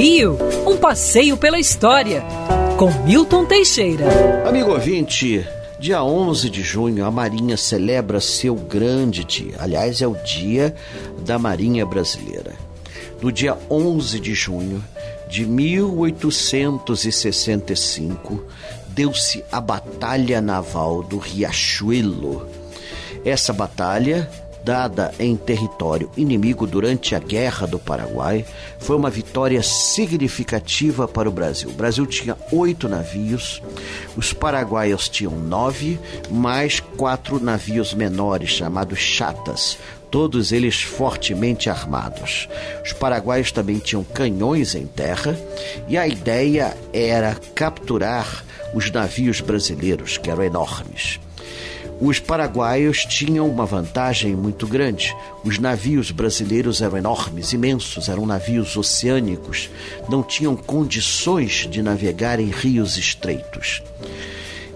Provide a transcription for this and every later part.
Rio, um passeio pela história, com Milton Teixeira. Amigo ouvinte, dia 11 de junho a Marinha celebra seu grande dia. Aliás, é o dia da Marinha Brasileira. No dia 11 de junho de 1865, deu-se a Batalha Naval do Riachuelo. Essa batalha dada em território inimigo durante a Guerra do Paraguai, foi uma vitória significativa para o Brasil. O Brasil tinha oito navios, os paraguaios tinham nove, mais quatro navios menores, chamados chatas, todos eles fortemente armados. Os paraguaios também tinham canhões em terra e a ideia era capturar os navios brasileiros, que eram enormes. Os paraguaios tinham uma vantagem muito grande. Os navios brasileiros eram enormes, imensos, eram navios oceânicos, não tinham condições de navegar em rios estreitos.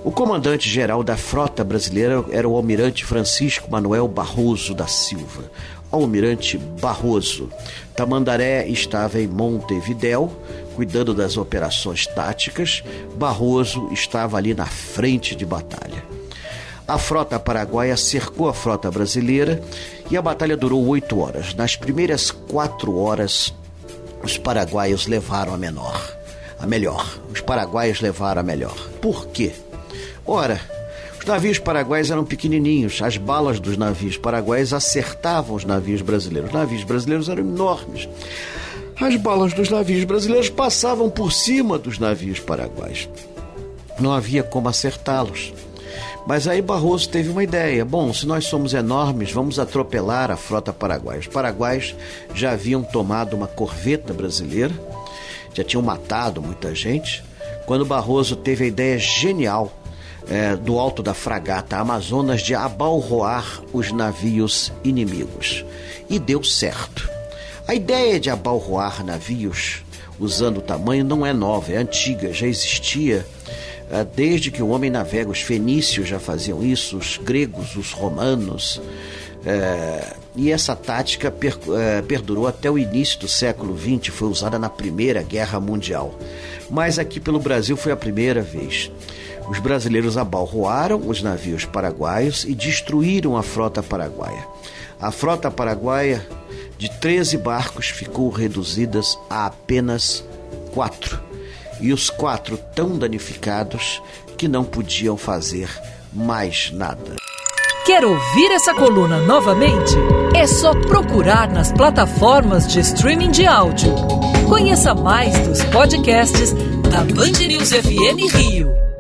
O comandante-geral da frota brasileira era o almirante Francisco Manuel Barroso da Silva. Almirante Barroso. Tamandaré estava em Montevidéu, cuidando das operações táticas. Barroso estava ali na frente de batalha. A frota paraguaia cercou a frota brasileira e a batalha durou oito horas. Nas primeiras quatro horas, os paraguaios levaram a menor. A melhor. Os paraguaios levaram a melhor. Por quê? Ora, os navios paraguaios eram pequenininhos, as balas dos navios paraguaios acertavam os navios brasileiros. Os navios brasileiros eram enormes. As balas dos navios brasileiros passavam por cima dos navios paraguaios. Não havia como acertá-los. Mas aí Barroso teve uma ideia. Bom, se nós somos enormes, vamos atropelar a frota paraguaia. Os paraguaios já haviam tomado uma corveta brasileira, já tinham matado muita gente. Quando Barroso teve a ideia genial é, do alto da fragata Amazonas de abalroar os navios inimigos. E deu certo. A ideia de abalroar navios usando o tamanho não é nova, é antiga, já existia desde que o homem navega. Os fenícios já faziam isso, os gregos, os romanos. É, e essa tática per, é, perdurou até o início do século XX, foi usada na Primeira Guerra Mundial. Mas aqui pelo Brasil foi a primeira vez. Os brasileiros abalroaram os navios paraguaios e destruíram a frota paraguaia. A frota paraguaia de 13 barcos ficou reduzida a apenas quatro e os quatro tão danificados que não podiam fazer mais nada. Quer ouvir essa coluna novamente? É só procurar nas plataformas de streaming de áudio. Conheça mais dos podcasts da Band News FM Rio.